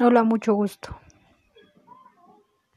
Hola, mucho gusto.